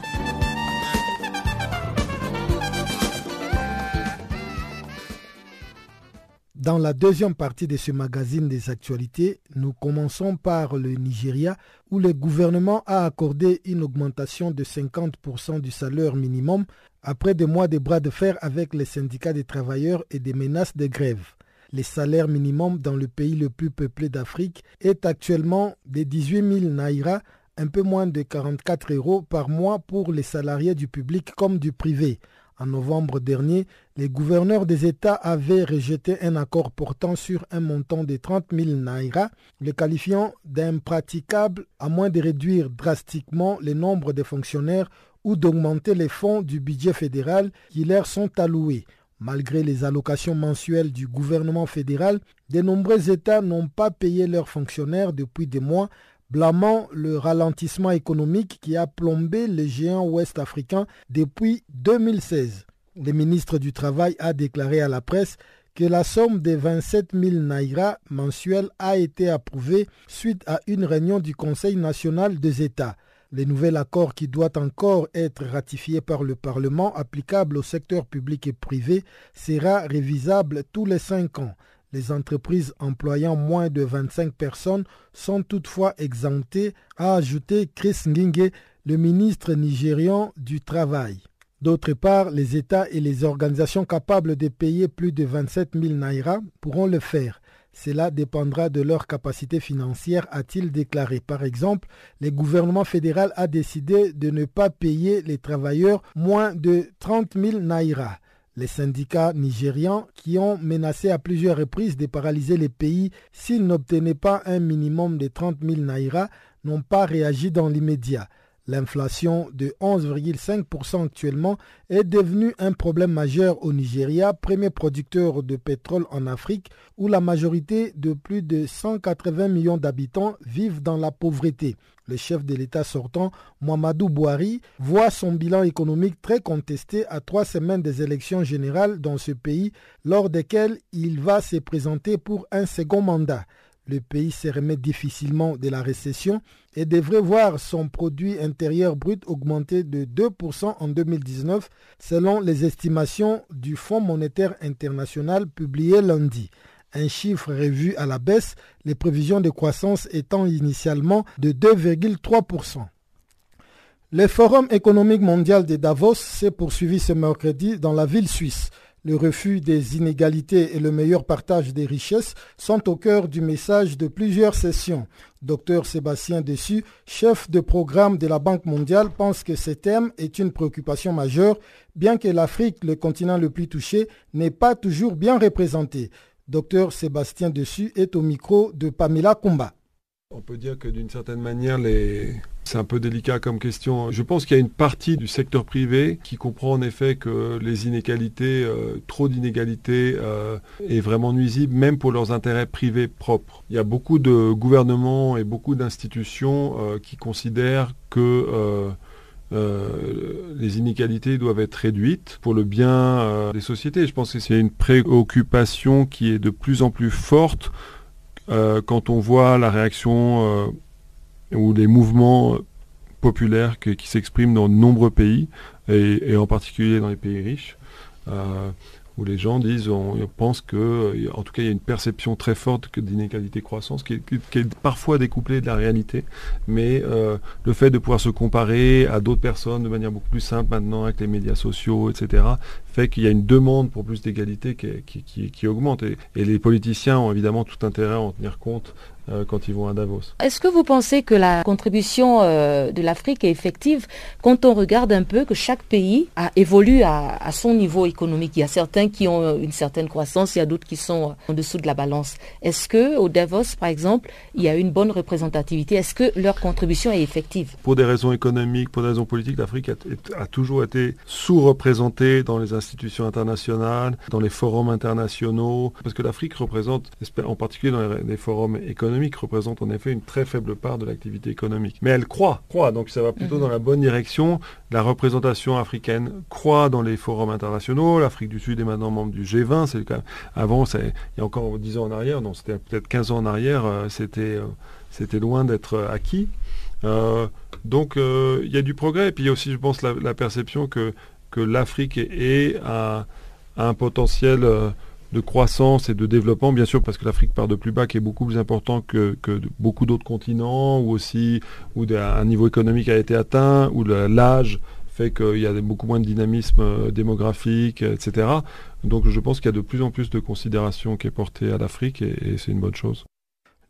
Dans la deuxième partie de ce magazine des actualités, nous commençons par le Nigeria où le gouvernement a accordé une augmentation de 50% du salaire minimum après des mois de bras de fer avec les syndicats des travailleurs et des menaces de grève. Le salaire minimum dans le pays le plus peuplé d'Afrique est actuellement de 18 000 naira, un peu moins de 44 euros par mois pour les salariés du public comme du privé. En novembre dernier, les gouverneurs des États avaient rejeté un accord portant sur un montant de 30 000 naira, le qualifiant d'impraticable à moins de réduire drastiquement le nombre de fonctionnaires ou d'augmenter les fonds du budget fédéral qui leur sont alloués. Malgré les allocations mensuelles du gouvernement fédéral, de nombreux États n'ont pas payé leurs fonctionnaires depuis des mois, blâmant le ralentissement économique qui a plombé les géants ouest-africains depuis 2016. Le ministre du Travail a déclaré à la presse que la somme de 27 000 naira mensuels a été approuvée suite à une réunion du Conseil national des États. Le nouvel accord qui doit encore être ratifié par le Parlement, applicable au secteur public et privé, sera révisable tous les cinq ans. Les entreprises employant moins de 25 personnes sont toutefois exemptées, a ajouté Chris Ngingue, le ministre nigérian du Travail. D'autre part, les États et les organisations capables de payer plus de 27 000 naira pourront le faire. Cela dépendra de leur capacité financière, a-t-il déclaré. Par exemple, le gouvernement fédéral a décidé de ne pas payer les travailleurs moins de 30 000 naira. Les syndicats nigérians, qui ont menacé à plusieurs reprises de paralyser les pays s'ils n'obtenaient pas un minimum de 30 000 naira, n'ont pas réagi dans l'immédiat. L'inflation de 11,5% actuellement est devenue un problème majeur au Nigeria, premier producteur de pétrole en Afrique, où la majorité de plus de 180 millions d'habitants vivent dans la pauvreté. Le chef de l'État sortant, Mohamedou Bouhari, voit son bilan économique très contesté à trois semaines des élections générales dans ce pays, lors desquelles il va se présenter pour un second mandat le pays se remet difficilement de la récession et devrait voir son produit intérieur brut augmenter de 2% en 2019 selon les estimations du Fonds monétaire international publiées lundi. Un chiffre revu à la baisse, les prévisions de croissance étant initialement de 2,3%. Le Forum économique mondial de Davos s'est poursuivi ce mercredi dans la ville suisse le refus des inégalités et le meilleur partage des richesses sont au cœur du message de plusieurs sessions. Dr Sébastien Dessus, chef de programme de la Banque mondiale, pense que ce thème est une préoccupation majeure, bien que l'Afrique, le continent le plus touché, n'est pas toujours bien représenté. Dr Sébastien Dessus est au micro de Pamela Kumba. On peut dire que d'une certaine manière, c'est un peu délicat comme question. Je pense qu'il y a une partie du secteur privé qui comprend en effet que les inégalités, euh, trop d'inégalités, euh, est vraiment nuisible, même pour leurs intérêts privés propres. Il y a beaucoup de gouvernements et beaucoup d'institutions euh, qui considèrent que les inégalités doivent être réduites pour le bien des sociétés. Je pense que c'est une préoccupation qui est de plus en plus forte euh, quand on voit la réaction euh, ou les mouvements populaire qui, s'exprime dans de nombreux pays, et, en particulier dans les pays riches où les gens disent, on, pense que, en tout cas, il y a une perception très forte d'inégalité croissance qui est, parfois découplée de la réalité, mais euh, le fait de pouvoir se comparer à d'autres personnes de manière beaucoup plus simple maintenant avec les médias sociaux, etc., fait qu'il y a une demande pour plus d'égalité qui, augmente. Et, les politiciens ont évidemment tout intérêt à en tenir compte euh, quand ils vont à Davos. Est-ce que vous pensez que la contribution euh, de l'Afrique est effective quand on regarde un peu que chaque pays a évolué à, son niveau économique? Il y a certains qui ont une certaine croissance, il y a d'autres qui sont en dessous de la balance. Est-ce que au Davos, par exemple, il y a une bonne représentativité? Est-ce que leur contribution est effective? Pour des raisons économiques, pour des raisons politiques, l'Afrique a, toujours été sous-représentée dans les institutions internationales, dans les forums internationaux, parce que l'Afrique représente, en particulier dans les forums économiques, représente en effet une très faible part de l'activité économique. Mais elle croît, croît, donc ça va plutôt dans la bonne direction. La représentation africaine croît dans les forums internationaux. L'Afrique du Sud est maintenant membre du G20. C'est le cas. Avant, il y a encore 10 ans en arrière, non, c'était peut-être 15 ans en arrière, euh, c'était, euh, c'était loin d'être euh, acquis. donc il y a du progrès. Et puis il y a aussi, je pense, la, perception que, que l'Afrique est, à, un potentiel de croissance et de développement, bien sûr, parce que l'Afrique part de plus bas, qui est beaucoup plus important que, beaucoup d'autres continents, ou aussi où un niveau économique a été atteint, où l'âge fait qu'il y a beaucoup moins de dynamisme euh, démographique, etc. Donc je pense qu'il y a de plus en plus de considération qui est portée à l'Afrique et, et c'est une bonne chose.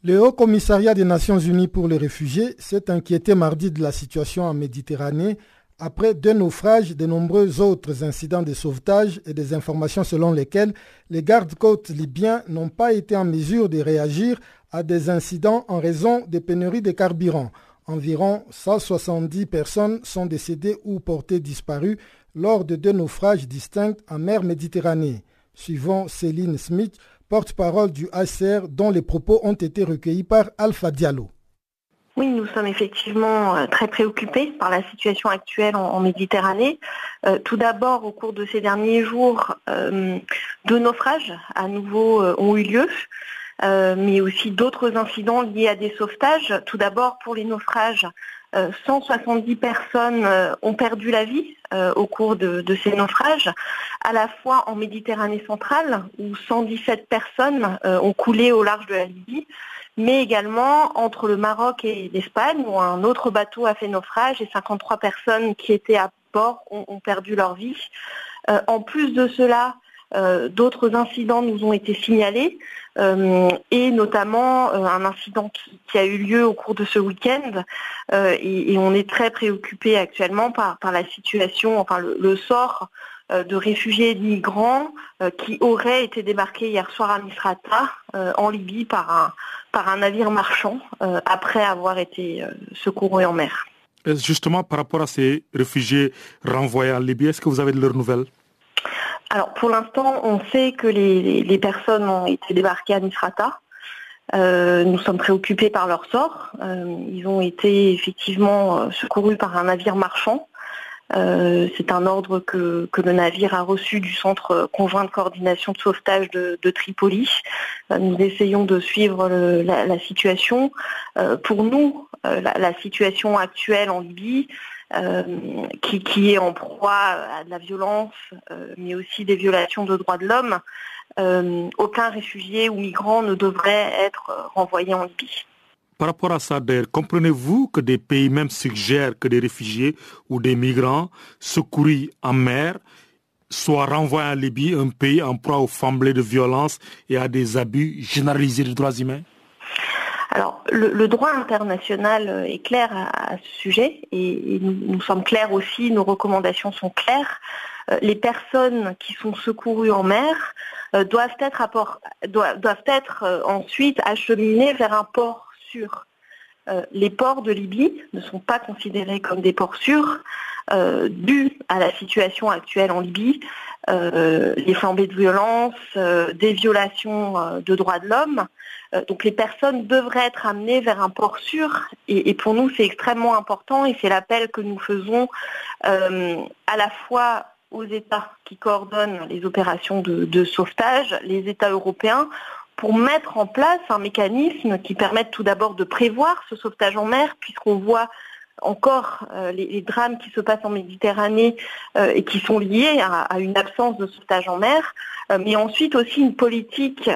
Le Haut Commissariat des Nations Unies pour les réfugiés s'est inquiété mardi de la situation en Méditerranée après deux naufrages, de nombreux autres incidents de sauvetage et des informations selon lesquelles les gardes-côtes libyens n'ont pas été en mesure de réagir à des incidents en raison des pénuries de carburant. Environ 170 personnes sont décédées ou portées disparues lors de deux naufrages distincts en mer Méditerranée. Suivant Céline Smith, porte-parole du HCR dont les propos ont été recueillis par Alpha Diallo. Oui, nous sommes effectivement euh, très préoccupés par la situation actuelle en, Méditerranée. Euh, tout d'abord, au cours de ces derniers jours, euh, deux naufrages à nouveau ont eu lieu, mais aussi d'autres incidents liés à des sauvetages. Tout d'abord, pour les naufrages, 170 personnes ont perdu la vie au cours de, de, ces naufrages, à la fois en Méditerranée centrale, où 117 personnes ont coulé au large de la Libye, mais également entre le Maroc et l'Espagne, où un autre bateau a fait naufrage et 53 personnes qui étaient à bord ont, perdu leur vie. Euh, en plus de cela, euh, d'autres incidents nous ont été signalés, euh, et notamment un incident qui, a eu lieu au cours de ce week-end, et, on est très préoccupé actuellement par, la situation, enfin le, sort de réfugiés et de migrants qui auraient été débarqués hier soir à Misrata, en Libye, par un, par un navire marchand euh, après avoir été euh, secouru en mer. Justement, par rapport à ces réfugiés renvoyés en Libye, est-ce que vous avez de leurs nouvelles? Alors, pour l'instant, on sait que les, personnes ont été débarquées à Misrata. Euh, nous sommes préoccupés par leur sort. ils ont été effectivement secourus par un navire marchand euh, c'est un ordre que, le navire a reçu du Centre conjoint de coordination de sauvetage de, Tripoli. Euh, nous essayons de suivre la, situation. Euh, pour nous, la, situation actuelle en Libye, qui, est en proie à de la violence, mais aussi des violations de droits de l'homme, aucun réfugié ou migrant ne devrait être renvoyé en Libye. Par rapport à ça, comprenez-vous que des pays même suggèrent que des réfugiés ou des migrants secourus en mer soient renvoyés en Libye, un pays en proie aux famblées de violence et à des abus généralisés des droits humains? Alors, le, droit international est clair à, ce sujet et, nous, sommes clairs aussi, nos recommandations sont claires. Euh, les personnes qui sont secourues en mer euh, doivent être, euh, ensuite acheminées vers un port euh, les ports de Libye ne sont pas considérés comme des ports sûrs, euh, dû à la situation actuelle en Libye, euh, les flambées de violence, des violations de droits de l'homme. donc les personnes devraient être amenées vers un port sûr et, pour nous c'est extrêmement important et c'est l'appel que nous faisons à la fois aux États qui coordonnent les opérations de sauvetage, les États européens, pour mettre en place un mécanisme qui permette tout d'abord de prévoir ce sauvetage en mer, puisqu'on voit encore les, drames qui se passent en Méditerranée et qui sont liés à, une absence de sauvetage en mer, mais ensuite aussi une politique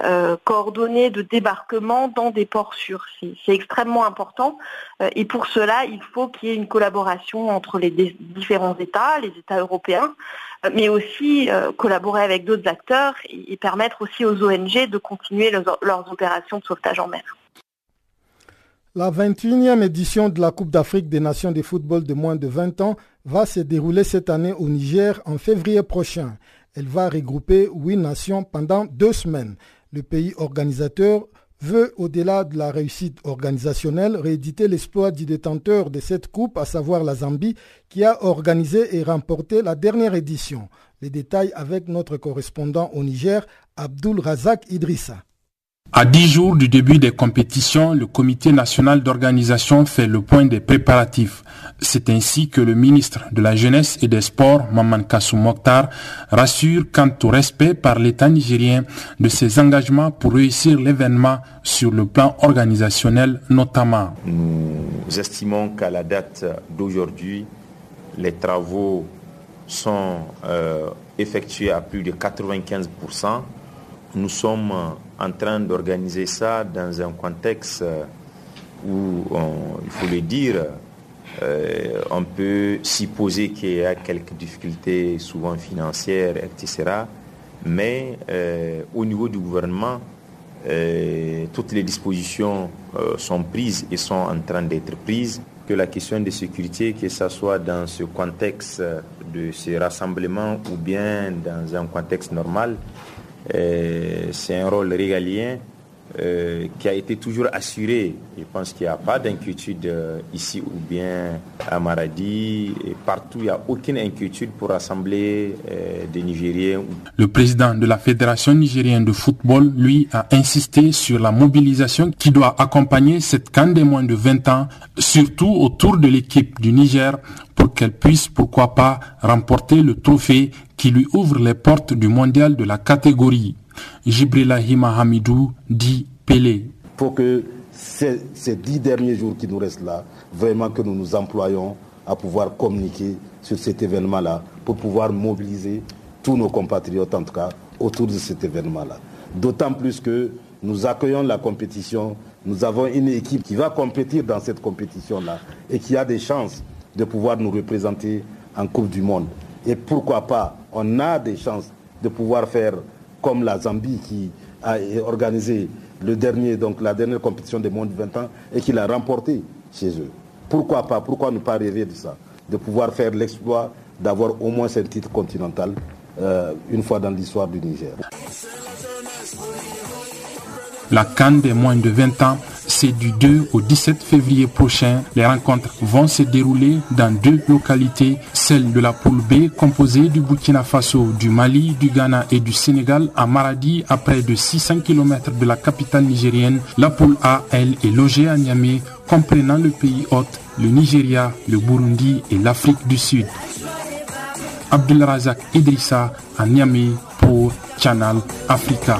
coordonnée de débarquement dans des ports sûrs. C'est extrêmement important et pour cela, il faut qu'il y ait une collaboration entre les différents États, les États européens, mais aussi euh, collaborer avec d'autres acteurs et, permettre aussi aux ONG de continuer leurs, opérations de sauvetage en mer. La 21e édition de la Coupe d'Afrique des Nations de football de moins de 20 ans va se dérouler cette année au Niger en février prochain. Elle va regrouper huit nations pendant deux semaines. Le pays organisateur veut, au-delà de la réussite organisationnelle, rééditer l'exploit du détenteur de cette coupe, à savoir la Zambie, qui a organisé et remporté la dernière édition. Les détails avec notre correspondant au Niger, Abdul Razak Idrissa. À dix jours du début des compétitions, le comité national d'organisation fait le point des préparatifs. C'est ainsi que le ministre de la Jeunesse et des Sports, Maman Kassou Mokhtar, rassure quant au respect par l'État nigérien de ses engagements pour réussir l'événement sur le plan organisationnel notamment. Nous estimons qu'à la date d'aujourd'hui, les travaux sont euh, effectués à plus de 95%. Nous sommes en train d'organiser ça dans un contexte où, il faut le dire, euh, on peut supposer qu'il y a quelques difficultés, souvent financières, etc. Mais euh, au niveau du gouvernement, euh, toutes les dispositions sont prises et sont en train d'être prises. Que la question de sécurité, que ce soit dans ce contexte de ce rassemblement ou bien dans un contexte normal, c'est un rôle régalien euh, qui a été toujours assuré. Je pense qu'il n'y a pas d'inquiétude euh, ici ou bien à Maradi. Partout, il n'y a aucune inquiétude pour rassembler euh, des Nigériens. Le président de la Fédération nigérienne de football, lui, a insisté sur la mobilisation qui doit accompagner cette canne des moins de 20 ans, surtout autour de l'équipe du Niger, pour qu'elle puisse, pourquoi pas, remporter le trophée qui lui ouvre les portes du mondial de la catégorie. Jibrilahi Hamidou dit Pelé. Faut que ces, ces, dix derniers jours qui nous restent là, vraiment que nous nous employons à pouvoir communiquer sur cet événement-là pour pouvoir mobiliser tous nos compatriotes, en tout cas, autour de cet événement-là. D'autant plus que nous accueillons la compétition, nous avons une équipe qui va compétir dans cette compétition-là et qui a des chances de pouvoir nous représenter en Coupe du Monde. Et pourquoi pas, on a des chances de pouvoir faire comme la Zambie qui a organisé le dernier, donc la dernière compétition des moins de 20 ans et qui l'a remporté chez eux. Pourquoi pas Pourquoi ne pas rêver de ça De pouvoir faire l'exploit d'avoir au moins un titre continental euh, une fois dans l'histoire du Niger. La Cannes des moins de 20 ans c'est du 2 au 17 février prochain. Les rencontres vont se dérouler dans deux localités, celle de la poule B composée du Burkina Faso, du Mali, du Ghana et du Sénégal à Maradi à près de 600 km de la capitale nigérienne. La poule A, elle, est logée à Niamey, comprenant le pays hôte, le Nigeria, le Burundi et l'Afrique du Sud. Abdelrazak Idrissa à Niamey pour Channel Africa.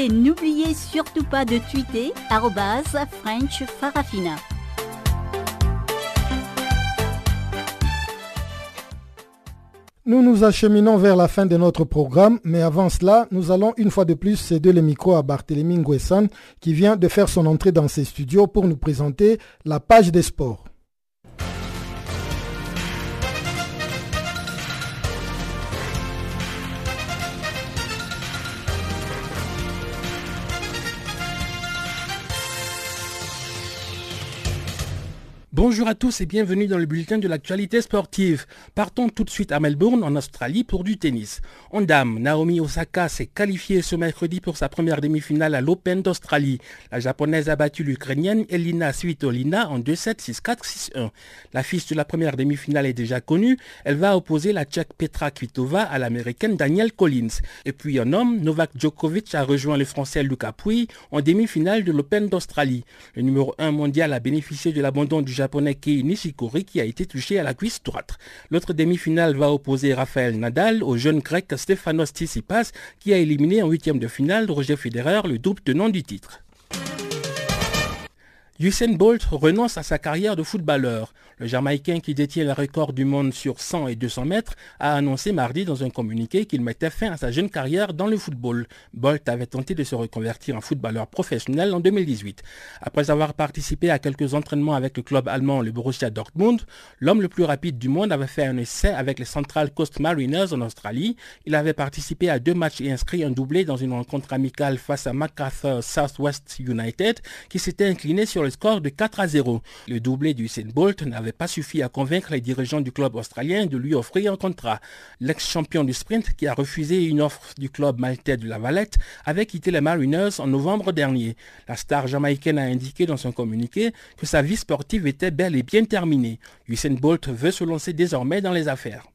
Et n'oubliez surtout pas de tweeter French Farafina. Nous nous acheminons vers la fin de notre programme, mais avant cela, nous allons une fois de plus céder le micro à Barthélémy Nguessan qui vient de faire son entrée dans ses studios pour nous présenter la page des sports. Bonjour à tous et bienvenue dans le bulletin de l'actualité sportive. Partons tout de suite à Melbourne, en Australie, pour du tennis. En dame, Naomi Osaka s'est qualifiée ce mercredi pour sa première demi-finale à l'Open d'Australie. La japonaise a battu l'Ukrainienne Elina Svitolina en 2-7, 6-4, 6-1. La fiche de la première demi-finale est déjà connue. Elle va opposer la Tchèque Petra Kvitova à l'Américaine Danielle Collins. Et puis en homme, Novak Djokovic a rejoint le Français Luca Pouille en demi-finale de l'Open d'Australie. Le numéro 1 mondial a bénéficié de l'abandon du japonais Kei Nishikori qui a été touché à la cuisse droite. L'autre demi-finale va opposer Rafael Nadal au jeune grec Stefanos Tsitsipas qui a éliminé en huitième de finale Roger Federer, le double tenant du titre. Usain Bolt renonce à sa carrière de footballeur. Le Jamaïcain qui détient le record du monde sur 100 et 200 mètres a annoncé mardi dans un communiqué qu'il mettait fin à sa jeune carrière dans le football. Bolt avait tenté de se reconvertir en footballeur professionnel en 2018. Après avoir participé à quelques entraînements avec le club allemand le Borussia Dortmund, l'homme le plus rapide du monde avait fait un essai avec les Central Coast Mariners en Australie. Il avait participé à deux matchs et inscrit un doublé dans une rencontre amicale face à MacArthur Southwest United qui s'était incliné sur le score de 4 à 0. Le doublé du Usain Bolt n'avait pas suffi à convaincre les dirigeants du club australien de lui offrir un contrat. L'ex-champion du sprint, qui a refusé une offre du club maltais de la Valette, avait quitté les Mariners en novembre dernier. La star jamaïcaine a indiqué dans son communiqué que sa vie sportive était bel et bien terminée. Usain Bolt veut se lancer désormais dans les affaires.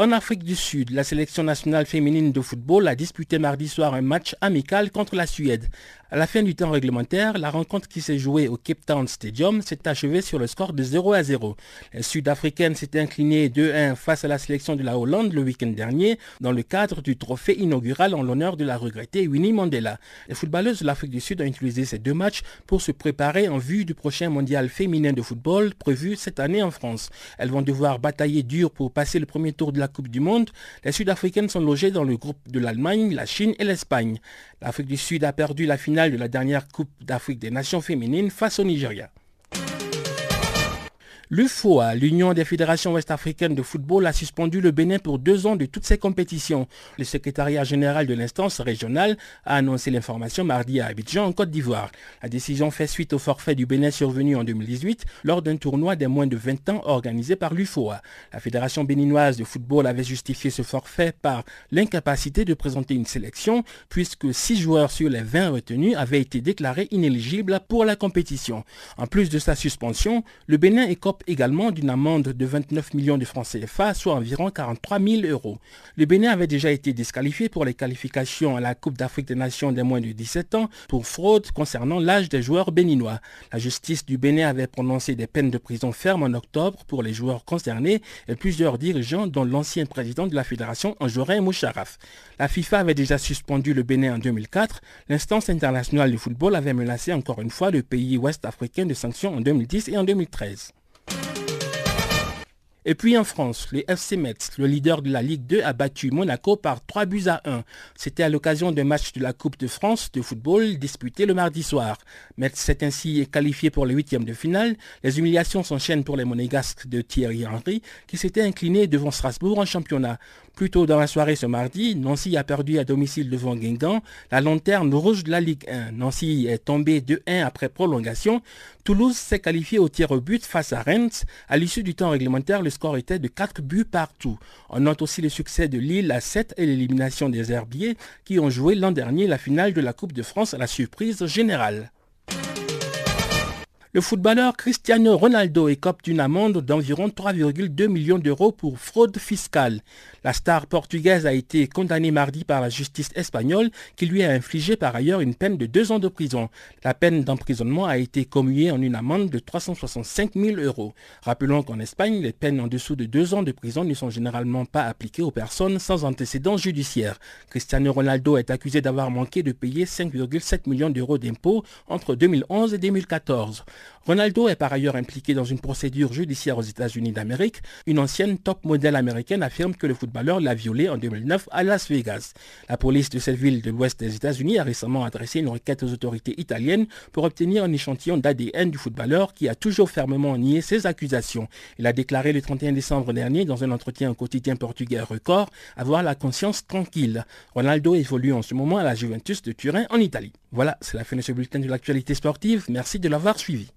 En Afrique du Sud, la sélection nationale féminine de football a disputé mardi soir un match amical contre la Suède. À la fin du temps réglementaire, la rencontre qui s'est jouée au Cape Town Stadium s'est achevée sur le score de 0 à 0. Les Sud-Africaines s'étaient inclinées 2-1 face à la sélection de la Hollande le week-end dernier dans le cadre du trophée inaugural en l'honneur de la regrettée Winnie Mandela. Les footballeuses de l'Afrique du Sud ont utilisé ces deux matchs pour se préparer en vue du prochain mondial féminin de football prévu cette année en France. Elles vont devoir batailler dur pour passer le premier tour de la Coupe du Monde. Les Sud-Africaines sont logées dans le groupe de l'Allemagne, la Chine et l'Espagne. L'Afrique du Sud a perdu la finale de la dernière Coupe d'Afrique des Nations féminines face au Nigeria. L'UFOA, l'Union des fédérations ouest-africaines de football, a suspendu le Bénin pour deux ans de toutes ses compétitions. Le secrétariat général de l'instance régionale a annoncé l'information mardi à Abidjan, en Côte d'Ivoire. La décision fait suite au forfait du Bénin survenu en 2018 lors d'un tournoi des moins de 20 ans organisé par l'UFOA. La fédération béninoise de football avait justifié ce forfait par l'incapacité de présenter une sélection puisque six joueurs sur les 20 retenus avaient été déclarés inéligibles pour la compétition. En plus de sa suspension, le Bénin écope également d'une amende de 29 millions de francs CFA, soit environ 43 000 euros. Le Bénin avait déjà été disqualifié pour les qualifications à la Coupe d'Afrique des Nations des moins de 17 ans pour fraude concernant l'âge des joueurs béninois. La justice du Bénin avait prononcé des peines de prison ferme en octobre pour les joueurs concernés et plusieurs dirigeants, dont l'ancien président de la fédération, Anjorin Moucharaf. La FIFA avait déjà suspendu le Bénin en 2004. L'instance internationale du football avait menacé encore une fois le pays ouest africain de sanctions en 2010 et en 2013. Et puis en France, le FC Metz, le leader de la Ligue 2, a battu Monaco par 3 buts à 1. C'était à l'occasion d'un match de la Coupe de France de football disputé le mardi soir. Metz s'est ainsi qualifié pour le huitième de finale. Les humiliations s'enchaînent pour les monégasques de Thierry Henry qui s'étaient inclinés devant Strasbourg en championnat. Plus tôt dans la soirée ce mardi, Nancy a perdu à domicile devant Guingamp, la lanterne rouge de la Ligue 1. Nancy est tombé 2-1 après prolongation. Toulouse s'est qualifié au tir au but face à Rennes. À l'issue du temps réglementaire, le score était de 4 buts partout. On note aussi le succès de Lille à 7 et l'élimination des Herbiers qui ont joué l'an dernier la finale de la Coupe de France à la surprise générale. Le footballeur Cristiano Ronaldo écope d'une amende d'environ 3,2 millions d'euros pour fraude fiscale. La star portugaise a été condamnée mardi par la justice espagnole qui lui a infligé par ailleurs une peine de deux ans de prison. La peine d'emprisonnement a été commuée en une amende de 365 000 euros. Rappelons qu'en Espagne, les peines en dessous de deux ans de prison ne sont généralement pas appliquées aux personnes sans antécédents judiciaires. Cristiano Ronaldo est accusé d'avoir manqué de payer 5,7 millions d'euros d'impôts entre 2011 et 2014. Ronaldo est par ailleurs impliqué dans une procédure judiciaire aux États-Unis d'Amérique. Une ancienne top modèle américaine affirme que le footballeur l'a violé en 2009 à Las Vegas. La police de cette ville de l'ouest des États-Unis a récemment adressé une requête aux autorités italiennes pour obtenir un échantillon d'ADN du footballeur qui a toujours fermement nié ces accusations. Il a déclaré le 31 décembre dernier dans un entretien au quotidien portugais Record avoir la conscience tranquille. Ronaldo évolue en ce moment à la Juventus de Turin en Italie. Voilà, c'est la fin de ce bulletin de l'actualité sportive. Merci de l'avoir suivi.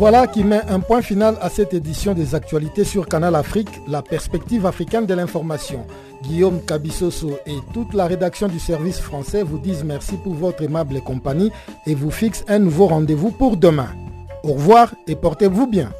Voilà qui met un point final à cette édition des actualités sur Canal Afrique, la perspective africaine de l'information. Guillaume Cabissoso et toute la rédaction du service français vous disent merci pour votre aimable compagnie et vous fixent un nouveau rendez-vous pour demain. Au revoir et portez-vous bien.